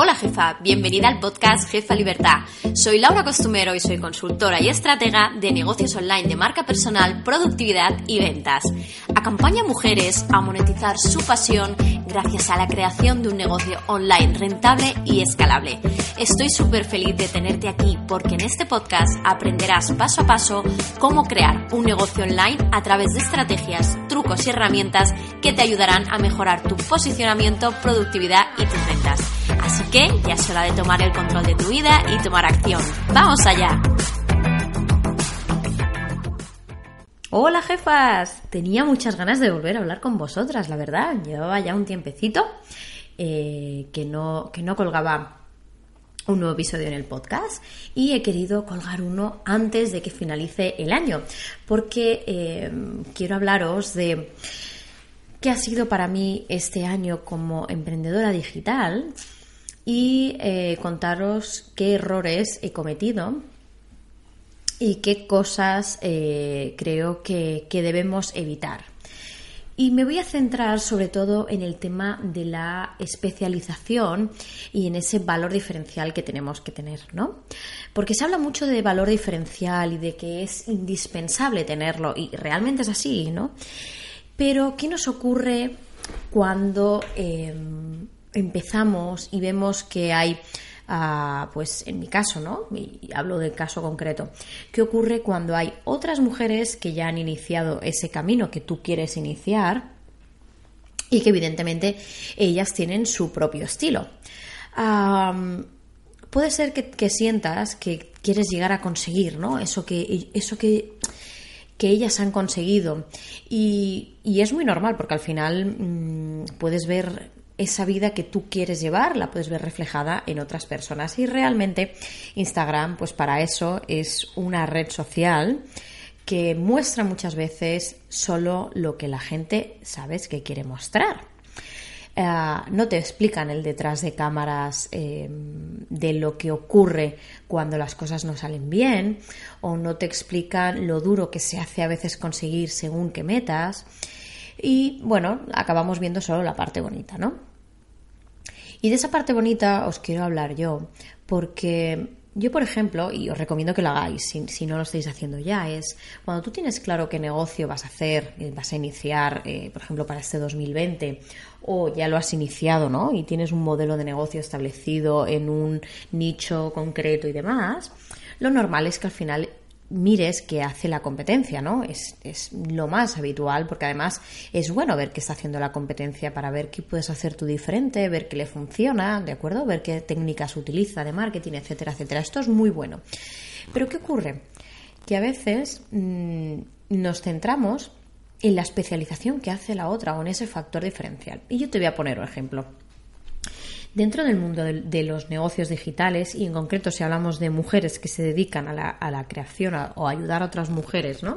Hola jefa, bienvenida al podcast Jefa Libertad. Soy Laura Costumero y soy consultora y estratega de negocios online de marca personal, productividad y ventas. Acompaña a mujeres a monetizar su pasión gracias a la creación de un negocio online rentable y escalable. Estoy súper feliz de tenerte aquí porque en este podcast aprenderás paso a paso cómo crear un negocio online a través de estrategias, trucos y herramientas que te ayudarán a mejorar tu posicionamiento, productividad y tus ventas. Así que ya es hora de tomar el control de tu vida y tomar acción. ¡Vamos allá! Hola jefas, tenía muchas ganas de volver a hablar con vosotras, la verdad. Llevaba ya un tiempecito eh, que, no, que no colgaba un nuevo episodio en el podcast y he querido colgar uno antes de que finalice el año porque eh, quiero hablaros de qué ha sido para mí este año como emprendedora digital y eh, contaros qué errores he cometido y qué cosas eh, creo que, debemos evitar. Y me voy a centrar sobre todo en el tema de la especialización y en ese valor diferencial que tenemos que tener, ¿no? Porque se habla mucho de valor diferencial y de que es indispensable tenerlo, y realmente es así, ¿no? Pero, ¿qué nos ocurre cuando em, empezamos y vemos que hay, ah, pues en mi caso, ¿no? Y hablo del caso concreto. ¿Qué ocurre cuando hay otras mujeres que ya han iniciado ese camino que tú quieres iniciar y que evidentemente ellas tienen su propio estilo? puede ser que, sientas que quieres llegar a conseguir, ¿no? Eso que, eso que que ellas han conseguido. Y, es muy normal porque al final mm, puedes ver esa vida que tú quieres llevar, la puedes ver reflejada en otras personas. Y realmente Instagram, pues para eso es una red social que muestra muchas veces solo lo que la gente sabes que quiere mostrar. Eh, no te explican el detrás de cámaras eh, de lo que ocurre cuando las cosas no salen bien o no te explican lo duro que se hace a veces conseguir según qué metas y bueno, acabamos viendo solo la parte bonita, ¿no? Y de esa parte bonita os quiero hablar yo, porque yo, por ejemplo, y os recomiendo que lo hagáis si, no lo estáis haciendo ya, es cuando tú tienes claro qué negocio vas a hacer, eh, vas a iniciar, eh, por ejemplo, para este 2020, o ya lo has iniciado, ¿no? Y tienes un modelo de negocio establecido en un nicho concreto y demás, lo normal es que al final mires qué hace la competencia, ¿no? Es, es, lo más habitual porque además es bueno ver qué está haciendo la competencia para ver qué puedes hacer tú diferente, ver qué le funciona, ¿de acuerdo? Ver qué técnicas utiliza de marketing, etcétera, etcétera. Esto es muy bueno. Pero ¿qué ocurre? Que a veces mm, nos centramos en la especialización que hace la otra o en ese factor diferencial. Y yo te voy a poner un ejemplo. Dentro del mundo de, los negocios digitales, y en concreto si hablamos de mujeres que se dedican a la, creación o ayudar a otras mujeres ¿no?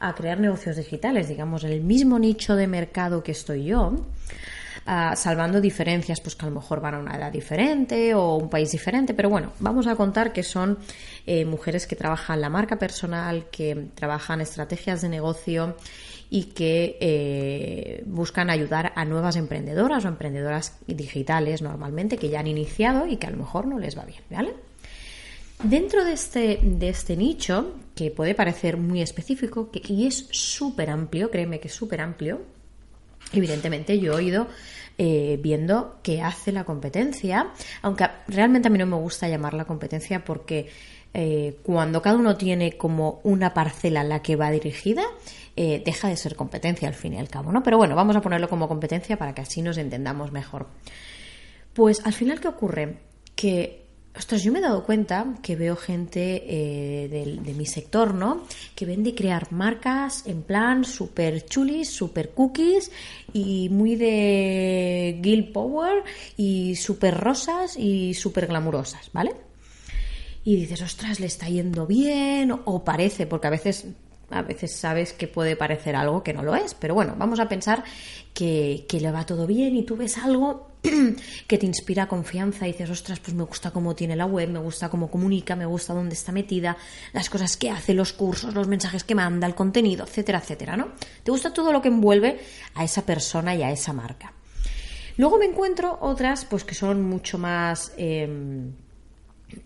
a crear negocios digitales, digamos, en el mismo nicho de mercado que estoy yo, ah, salvando diferencias, pues que a lo mejor van a una edad diferente o un país diferente, pero bueno, vamos a contar que son eh, mujeres que trabajan la marca personal, que trabajan estrategias de negocio y que eh, buscan ayudar a nuevas emprendedoras o emprendedoras digitales normalmente que ya han iniciado y que a lo mejor no les va bien, ¿vale? Dentro de este, de este nicho, que puede parecer muy específico y es súper amplio, créeme que es súper amplio, evidentemente yo he ido eh, viendo qué hace la competencia, aunque realmente a mí no me gusta llamarla competencia porque eh, cuando cada uno tiene como una parcela a la que va dirigida, eh, deja de ser competencia al fin y al cabo, ¿no? Pero bueno, vamos a ponerlo como competencia para que así nos entendamos mejor. Pues al final, ¿qué ocurre? Que Ostras, yo me he dado cuenta que veo gente eh, de, mi sector, ¿no? Que vende crear marcas en plan super chulis, super cookies y muy de Guild Power y super rosas y super glamurosas, ¿vale? Y dices, ostras, le está yendo bien o parece, porque a veces a veces sabes que puede parecer algo que no lo es, pero bueno, vamos a pensar que, que le va todo bien y tú ves algo que te inspira confianza y dices, ostras, pues me gusta cómo tiene la web, me gusta cómo comunica, me gusta dónde está metida, las cosas que hace, los cursos, los mensajes que manda, el contenido, etcétera, etcétera, ¿no? Te gusta todo lo que envuelve a esa persona y a esa marca. Luego me encuentro otras, pues que son mucho más... em,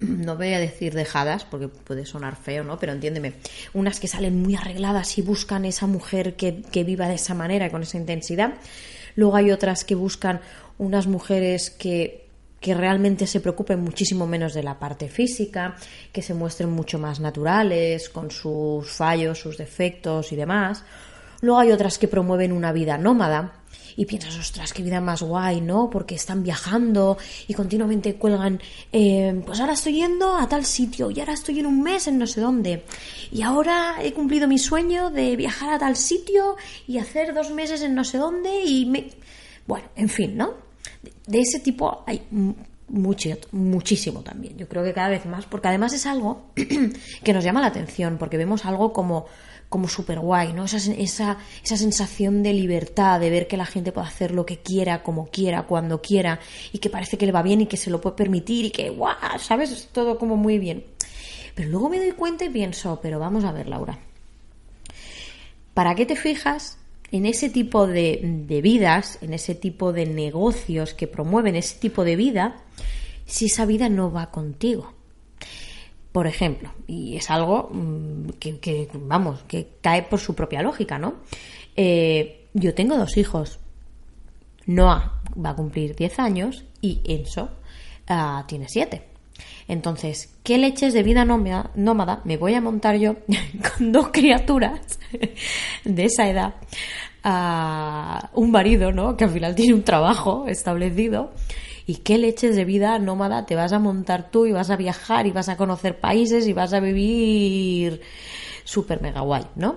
no voy a decir dejadas porque puede sonar feo, ¿no? Pero entiéndeme, unas que salen muy arregladas y buscan esa mujer que, que viva de esa manera, con esa intensidad. Luego hay otras que buscan unas mujeres que, que realmente se preocupen muchísimo menos de la parte física, que se muestren mucho más naturales, con sus fallos, sus defectos y demás. Luego hay otras que promueven una vida nómada, y piensas, ostras, qué vida más guay, ¿no? Porque están viajando y continuamente cuelgan, eh, pues ahora estoy yendo a tal sitio y ahora estoy en un mes en no sé dónde. Y ahora he cumplido mi sueño de viajar a tal sitio y hacer dos meses en no sé dónde y me... Bueno, en fin, ¿no? De, ese tipo hay mucho, muchísimo también. Yo creo que cada vez más, porque además es algo que nos llama la atención, porque vemos algo como como súper guay, ¿no? Esa, esa, esa sensación de libertad, de ver que la gente puede hacer lo que quiera, como quiera, cuando quiera, y que parece que le va bien y que se lo puede permitir y que, guau, ¿sabes? Es todo como muy bien. Pero luego me doy cuenta y pienso, pero vamos a ver, Laura, ¿para qué te fijas en ese tipo de, de vidas, en ese tipo de negocios que promueven ese tipo de vida, si esa vida no va contigo? Por ejemplo, y es algo que, que, vamos, que cae por su propia lógica, ¿no? Eh, yo tengo dos hijos. Noah va a cumplir 10 años y Enzo uh, tiene 7. Entonces, ¿qué leches de vida nómada me voy a montar yo con dos criaturas de esa edad? Uh, un marido, ¿no? Que al final tiene un trabajo establecido ¿Y qué leches de vida nómada te vas a montar tú y vas a viajar y vas a conocer países y vas a vivir súper mega guay, ¿no?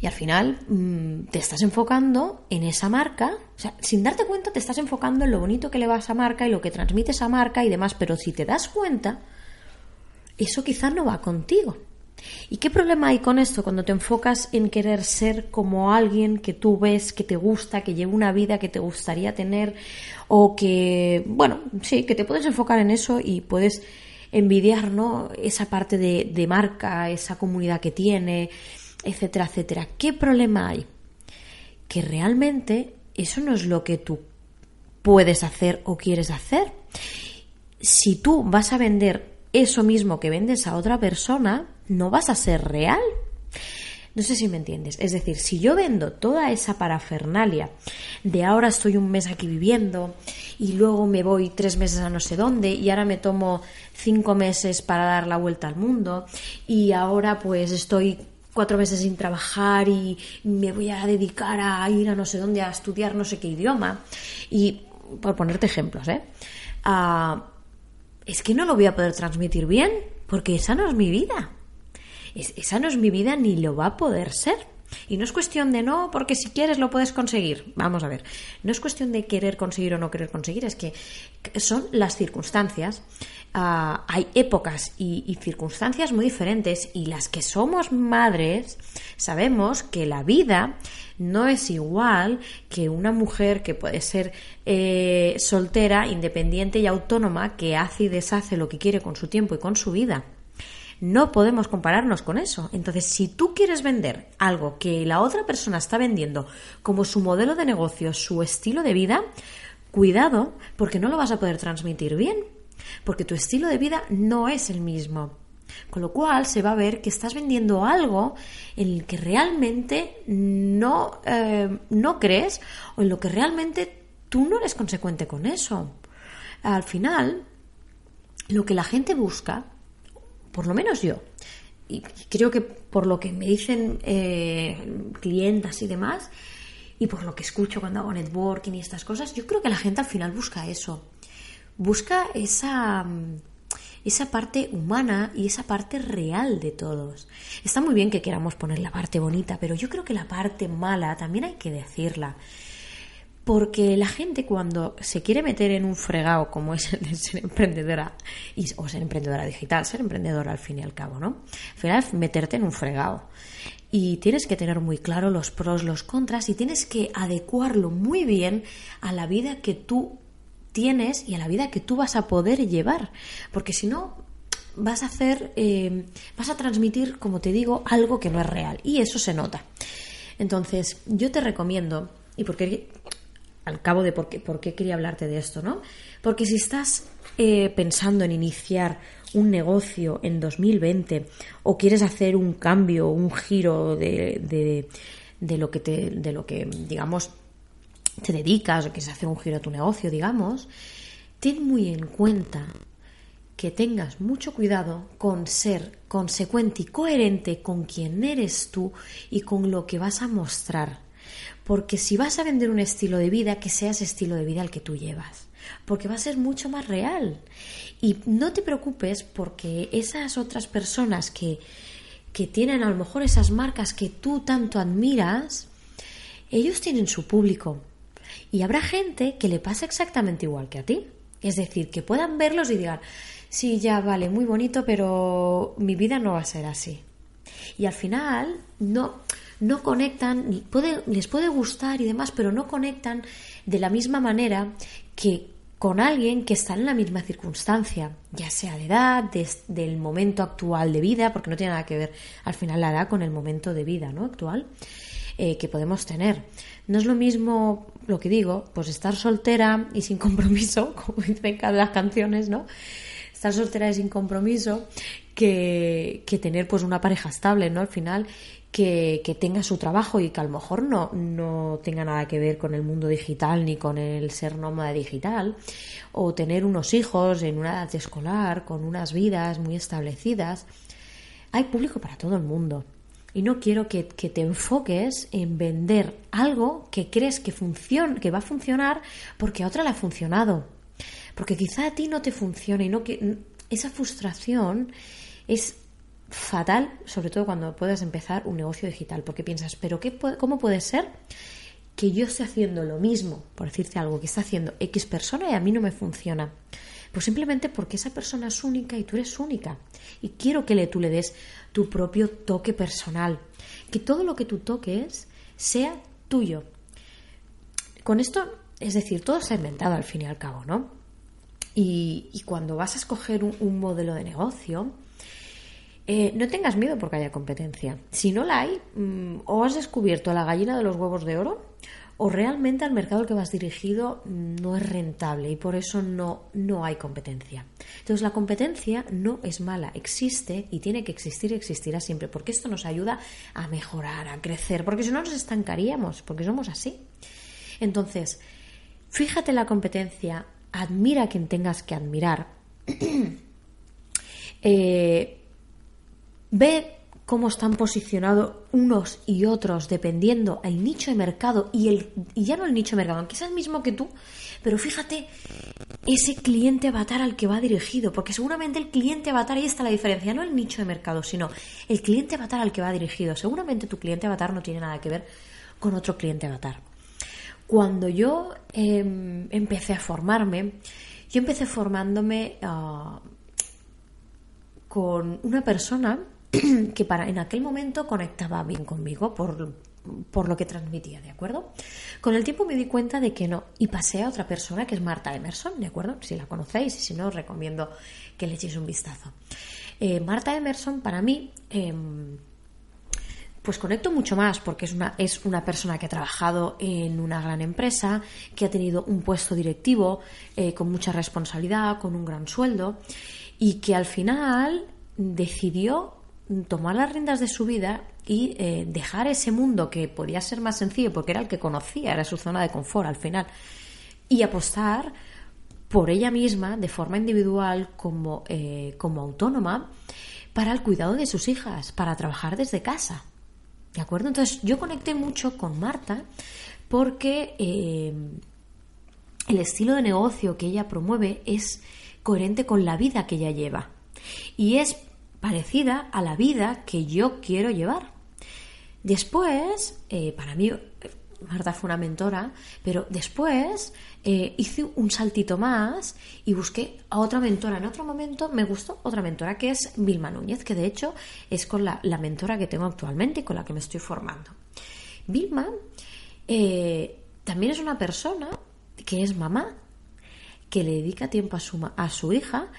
Y al final mmm, te estás enfocando en esa marca, o sea, sin darte cuenta te estás enfocando en lo bonito que le va a esa marca y lo que transmite esa marca y demás, pero si te das cuenta, eso quizás no va contigo. ¿Y qué problema hay con esto cuando te enfocas en querer ser como alguien que tú ves que te gusta, que lleva una vida que te gustaría tener o que, bueno, sí, que te puedes enfocar en eso y puedes envidiar, ¿no? Esa parte de, de marca, esa comunidad que tiene, etcétera, etcétera. ¿Qué problema hay? Que realmente eso no es lo que tú puedes hacer o quieres hacer. Si tú vas a vender eso mismo que vendes a otra persona, no vas a ser real. No sé si me entiendes. Es decir, si yo vendo toda esa parafernalia de ahora estoy un mes aquí viviendo y luego me voy tres meses a no sé dónde y ahora me tomo cinco meses para dar la vuelta al mundo y ahora pues estoy cuatro meses sin trabajar y me voy a dedicar a ir a no sé dónde a estudiar no sé qué idioma y por ponerte ejemplos, ¿eh? Uh, es que no lo voy a poder transmitir bien porque esa no es mi vida. Es, esa no es mi vida ni lo va a poder ser. Y no es cuestión de no, porque si quieres lo puedes conseguir. Vamos a ver, no es cuestión de querer conseguir o no querer conseguir, es que son las circunstancias. Uh, hay épocas y, y, circunstancias muy diferentes y las que somos madres sabemos que la vida no es igual que una mujer que puede ser eh, soltera, independiente y autónoma que hace y deshace lo que quiere con su tiempo y con su vida. No podemos compararnos con eso. Entonces, si tú quieres vender algo que la otra persona está vendiendo como su modelo de negocio, su estilo de vida, cuidado porque no lo vas a poder transmitir bien, porque tu estilo de vida no es el mismo. Con lo cual se va a ver que estás vendiendo algo en el que realmente no, eh, no crees o en lo que realmente tú no eres consecuente con eso. Al final, lo que la gente busca por lo menos yo, y creo que por lo que me dicen eh, clientas y demás, y por lo que escucho cuando hago networking y estas cosas, yo creo que la gente al final busca eso. busca esa esa parte humana y esa parte real de todos. Está muy bien que queramos poner la parte bonita, pero yo creo que la parte mala también hay que decirla. Porque la gente cuando se quiere meter en un fregado como es el de ser emprendedora o ser emprendedora digital, ser emprendedora al fin y al cabo, ¿no? Al final es meterte en un fregado. Y tienes que tener muy claro los pros, los contras y tienes que adecuarlo muy bien a la vida que tú tienes y a la vida que tú vas a poder llevar. Porque si no, vas a hacer, eh, vas a transmitir, como te digo, algo que no es real. Y eso se nota. Entonces, yo te recomiendo, y porque al cabo de por qué, por qué quería hablarte de esto, ¿no? Porque si estás eh, pensando en iniciar un negocio en 2020 o quieres hacer un cambio, un giro de, de, de lo que te, de lo que, digamos, te dedicas o quieres hacer un giro a tu negocio, digamos, ten muy en cuenta que tengas mucho cuidado con ser consecuente y coherente con quien eres tú y con lo que vas a mostrar. Porque si vas a vender un estilo de vida, que sea ese estilo de vida el que tú llevas. Porque va a ser mucho más real. Y no te preocupes porque esas otras personas que, que tienen a lo mejor esas marcas que tú tanto admiras, ellos tienen su público. Y habrá gente que le pasa exactamente igual que a ti. Es decir, que puedan verlos y digan, sí, ya vale, muy bonito, pero mi vida no va a ser así. Y al final no, no conectan, les puede gustar y demás, pero no conectan de la misma manera que con alguien que está en la misma circunstancia, ya sea de edad, del momento actual de vida, porque no tiene nada que ver al final la edad con el momento de vida ¿no? actual eh, que podemos tener. No es lo mismo lo que digo, pues estar soltera y sin compromiso, como dicen cada las canciones, ¿no? Estar soltera y sin compromiso que, que tener pues una pareja estable, ¿no? Al final que, tenga su trabajo y que a lo mejor no, no tenga nada que ver con el mundo digital ni con el ser nómada digital, o tener unos hijos en una edad escolar, con unas vidas muy establecidas. Hay público para todo el mundo. Y no quiero que, te enfoques en vender algo que crees que, funciona, que va a funcionar porque a otra le ha funcionado. Porque quizá a ti no te funcione y no que esa frustración es fatal, sobre todo cuando puedas empezar un negocio digital, porque piensas, pero qué, ¿cómo puede ser que yo esté haciendo lo mismo, por decirte algo, que está haciendo X persona y a mí no me funciona? Pues simplemente porque esa persona es única y tú eres única. Y quiero que le, tú le des tu propio toque personal, que todo lo que tú toques sea tuyo. Con esto, es decir, todo se ha inventado al fin y al cabo, ¿no? Y, cuando vas a escoger un modelo de negocio, eh, no tengas miedo porque haya competencia. Si no la hay, mm, o has descubierto la gallina de los huevos de oro, o realmente al mercado al que vas dirigido no es rentable y por eso no, no hay competencia. Entonces la competencia no es mala, existe y tiene que existir y existirá siempre, porque esto nos ayuda a mejorar, a crecer, porque si no nos estancaríamos, porque somos así. Entonces, fíjate la competencia, admira a quien tengas que admirar. eh, Ve cómo están posicionados unos y otros dependiendo el nicho de mercado y, el, y ya no el nicho de mercado, aunque sea el mismo que tú, pero fíjate ese cliente avatar al que va dirigido, porque seguramente el cliente avatar, ahí está la diferencia, no el nicho de mercado, sino el cliente avatar al que va dirigido. Seguramente tu cliente avatar no tiene nada que ver con otro cliente avatar. Cuando yo em, empecé a formarme, yo empecé formándome ah, con una persona que para en aquel momento conectaba bien conmigo por, lo que transmitía, ¿de acuerdo? Con el tiempo me di cuenta de que no y pasé a otra persona que es Marta Emerson, ¿de acuerdo? Si la conocéis y si no, os recomiendo que le echéis un vistazo. Eh, Marta Emerson para mí... Em, pues conecto mucho más porque es una, es una persona que ha trabajado en una gran empresa, que ha tenido un puesto directivo eh, con mucha responsabilidad, con un gran sueldo y que al final decidió tomar las riendas de su vida y eh, dejar ese mundo que podía ser más sencillo porque era el que conocía, era su zona de confort al final, y apostar por ella misma de forma individual como, eh, como autónoma para el cuidado de sus hijas, para trabajar desde casa. ¿De acuerdo? Entonces yo conecté mucho con Marta porque eh, el estilo de negocio que ella promueve es coherente con la vida que ella lleva y es parecida a la vida que yo quiero llevar. Después, eh, para mí, Marta fue una mentora, pero después eh, hice un saltito más y busqué a otra mentora. En otro momento me gustó otra mentora que es Vilma Núñez, que de hecho es con la, mentora que tengo actualmente y con la que me estoy formando. Vilma eh, también es una persona que es mamá, que le dedica tiempo a su, a su hija,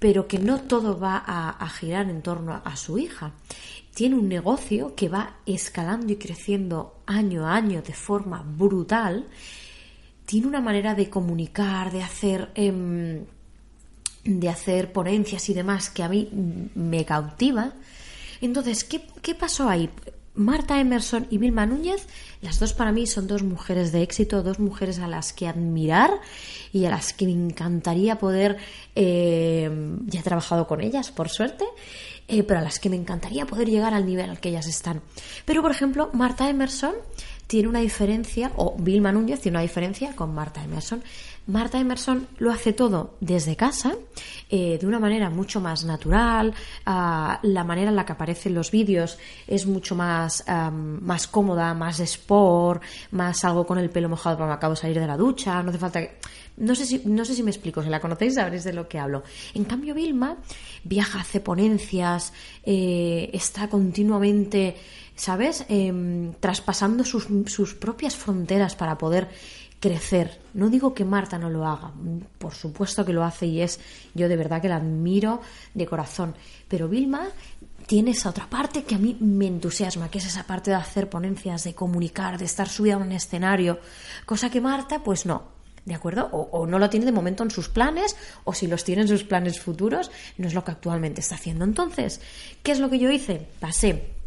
pero que no todo va a, girar en torno a su hija. Tiene un negocio que va escalando y creciendo año a año de forma brutal. Tiene una manera de comunicar, de hacer, em, de hacer ponencias y demás que a mí me cautiva. Entonces, ¿qué, qué pasó ahí? Marta Emerson y Vilma Núñez, las dos para mí son dos mujeres de éxito, dos mujeres a las que admirar y a las que me encantaría poder, eh, ya he trabajado con ellas, por suerte, eh, pero a las que me encantaría poder llegar al nivel al que ellas están. Pero, por ejemplo, Marta Emerson tiene una diferencia, o Vilma Núñez tiene una diferencia con Marta Emerson. Marta Emerson lo hace todo desde casa, eh, de una manera mucho más natural, ah, la manera en la que aparecen los vídeos es mucho más, más cómoda, más sport, más algo con el pelo mojado para me acabo de salir de la ducha, no hace falta que... No sé, si, no sé si me explico, si la conocéis sabréis de lo que hablo. En cambio, Vilma viaja, hace ponencias, eh, está continuamente, ¿sabes?, em, traspasando sus, sus propias fronteras para poder crecer. No digo que Marta no lo haga, por supuesto que lo hace y es, yo de verdad que la admiro de corazón, pero Vilma tiene esa otra parte que a mí me entusiasma, que es esa parte de hacer ponencias, de comunicar, de estar subida a un escenario, cosa que Marta pues no, ¿De acuerdo? O, no lo tiene de momento en sus planes, o si los tiene en sus planes futuros, no es lo que actualmente está haciendo. Entonces, ¿qué es lo que yo hice? Pasé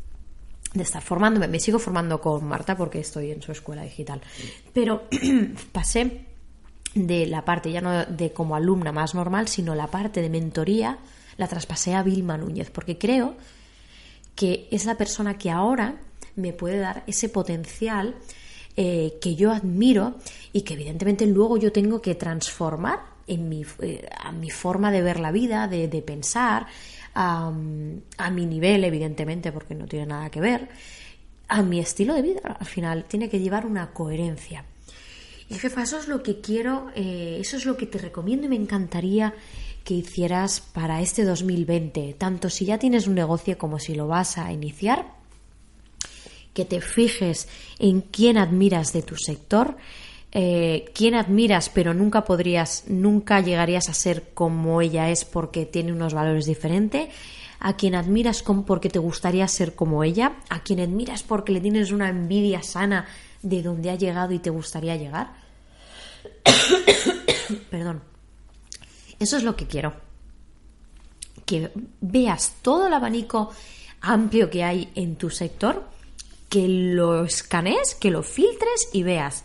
de estar formándome, me sigo formando con Marta porque estoy en su escuela digital, pero pasé de la parte ya no de como alumna más normal, sino la parte de mentoría la traspasé a Vilma Núñez, porque creo que es la persona que ahora me puede dar ese potencial eh, que yo admiro y que evidentemente luego yo tengo que transformar en mi, eh, a mi forma de ver la vida, de, de pensar, a, mi nivel, evidentemente, porque no tiene nada que ver, a mi estilo de vida. Al final tiene que llevar una coherencia. Y jefa, eso es lo que quiero, eh, eso es lo que te recomiendo y me encantaría que hicieras para este 2020, tanto si ya tienes un negocio como si lo vas a iniciar, que te fijes en quién admiras de tu sector, eh, quién admiras, pero nunca podrías, nunca llegarías a ser como ella es porque tiene unos valores diferentes, a quien admiras porque te gustaría ser como ella, a quien admiras porque le tienes una envidia sana de donde ha llegado y te gustaría llegar. Perdón. Eso es lo que quiero. Que veas todo el abanico amplio que hay en tu sector, que lo escanees, que lo filtres y veas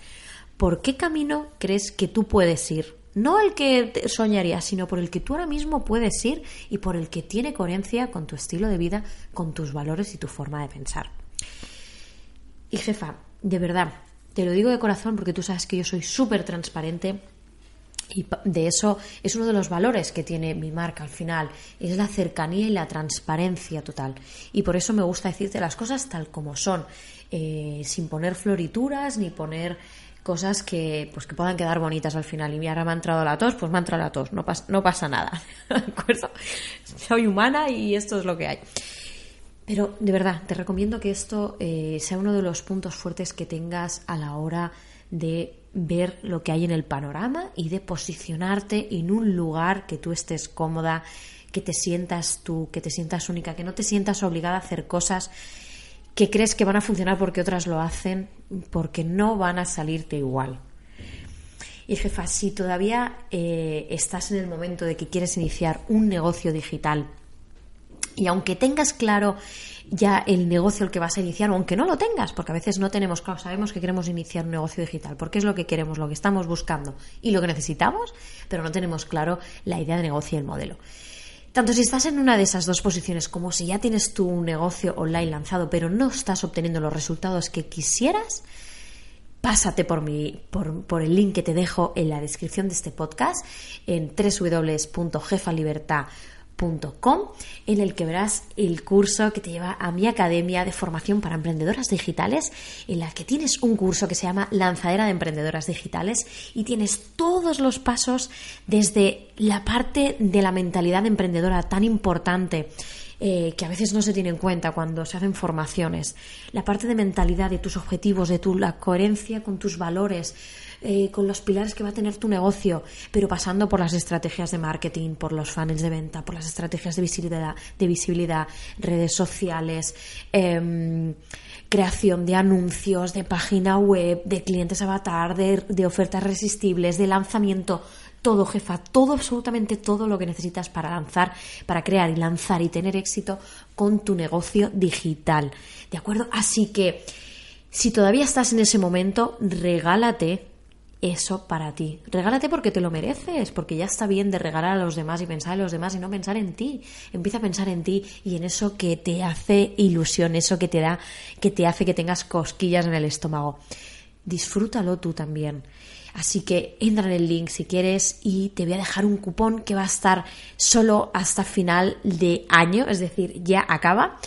¿por qué camino crees que tú puedes ir? No el que soñarías, sino por el que tú ahora mismo puedes ir y por el que tiene coherencia con tu estilo de vida, con tus valores y tu forma de pensar. Y jefa, de verdad, te lo digo de corazón porque tú sabes que yo soy súper transparente y de eso es uno de los valores que tiene mi marca al final, es la cercanía y la transparencia total. Y por eso me gusta decirte las cosas tal como son, eh, sin poner florituras ni poner cosas que, pues, que puedan quedar bonitas al final. Y ahora me ha entrado la tos, pues me ha entrado la tos, no, no pasa nada. ¿De acuerdo? Soy humana y esto es lo que hay. Pero de verdad, te recomiendo que esto eh, sea uno de los puntos fuertes que tengas a la hora de ver lo que hay en el panorama y de posicionarte en un lugar que tú estés cómoda, que te sientas tú, que te sientas única, que no te sientas obligada a hacer cosas que crees que van a funcionar porque otras lo hacen, porque no van a salirte igual. Y jefa, si todavía eh, estás en el momento de que quieres iniciar un negocio digital y aunque tengas claro ya el negocio al que vas a iniciar, o aunque no lo tengas, porque a veces no tenemos claro, sabemos que queremos iniciar un negocio digital, porque es lo que queremos, lo que estamos buscando y lo que necesitamos, pero no tenemos claro la idea de negocio y el modelo. Tanto si estás en una de esas dos posiciones como si ya tienes tu negocio online lanzado pero no estás obteniendo los resultados que quisieras, pásate por, mi, por, por, el link que te dejo en la descripción de este podcast en www.jefalibertad.com en el que verás el curso que te lleva a mi academia de formación para emprendedoras digitales en la que tienes un curso que se llama Lanzadera de Emprendedoras Digitales y tienes todos los pasos desde la parte de la mentalidad emprendedora tan importante eh, que a veces no se tiene en cuenta cuando se hacen formaciones. La parte de mentalidad, de tus objetivos, de tu, la coherencia con tus valores, eh, con los pilares que va a tener tu negocio, pero pasando por las estrategias de marketing, por los funnels de venta, por las estrategias de visibilidad, de visibilidad redes sociales. Em, creación de anuncios, de página web, de clientes avatar, de ofertas resistibles, de lanzamiento, todo, jefa, todo, absolutamente todo lo que necesitas para lanzar, para crear y lanzar y tener éxito con tu negocio digital. ¿De acuerdo? Así que si todavía estás en ese momento, regálate eso para ti. Regálate porque te lo mereces, porque ya está bien de regalar a los demás y pensar en los demás y no pensar en ti. Empieza a pensar en ti y en eso que te hace ilusión, eso que te da, que te hace que tengas cosquillas en el estómago. Disfrútalo tú también. Así que entra en el link si quieres y te voy a dejar un cupón que va a estar solo hasta final de año, es decir, ya acaba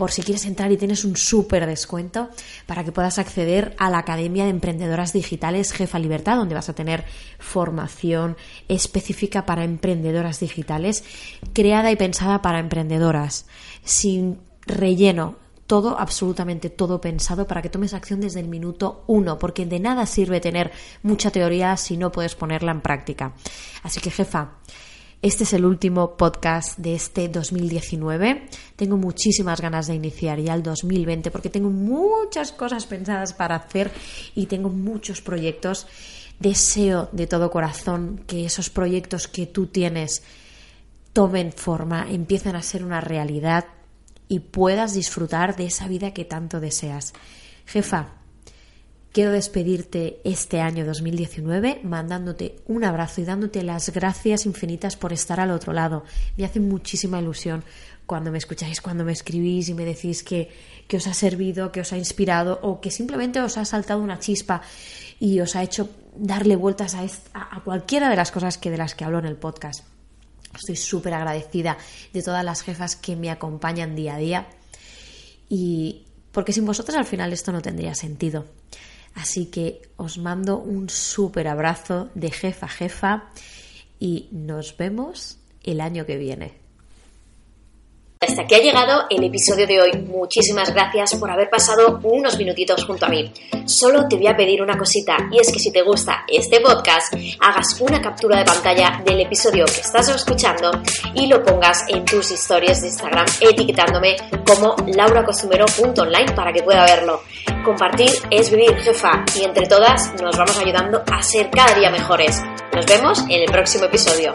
por si quieres entrar y tienes un súper descuento para que puedas acceder a la Academia de Emprendedoras Digitales Jefa Libertad, donde vas a tener formación específica para emprendedoras digitales, creada y pensada para emprendedoras, sin relleno, todo, absolutamente todo pensado para que tomes acción desde el minuto uno, porque de nada sirve tener mucha teoría si no puedes ponerla en práctica. Así que, jefa, este es el último podcast de este 2019. Tengo muchísimas ganas de iniciar ya el 2020 porque tengo muchas cosas pensadas para hacer y tengo muchos proyectos. Deseo de todo corazón que esos proyectos que tú tienes tomen forma, empiecen a ser una realidad y puedas disfrutar de esa vida que tanto deseas. Jefa, quiero despedirte este año 2019 mandándote un abrazo y dándote las gracias infinitas por estar al otro lado. Me hace muchísima ilusión cuando me escucháis, cuando me escribís y me decís que, que os ha servido, que os ha inspirado o que simplemente os ha saltado una chispa y os ha hecho darle vueltas a, cualquiera de las cosas que de las que hablo en el podcast. Estoy súper agradecida de todas las jefas que me acompañan día a día. Y porque sin vosotras al final esto no tendría sentido. Así que os mando un súper abrazo de jefa a jefa y nos vemos el año que viene. Hasta aquí ha llegado el episodio de hoy. Muchísimas gracias por haber pasado unos minutitos junto a mí. Solo te voy a pedir una cosita y es que si te gusta este podcast, hagas una captura de pantalla del episodio que estás escuchando y lo pongas en tus historias de Instagram etiquetándome como lauracostumero.online para que pueda verlo. Compartir es vivir, jefa, y entre todas nos vamos ayudando a ser cada día mejores. Nos vemos en el próximo episodio.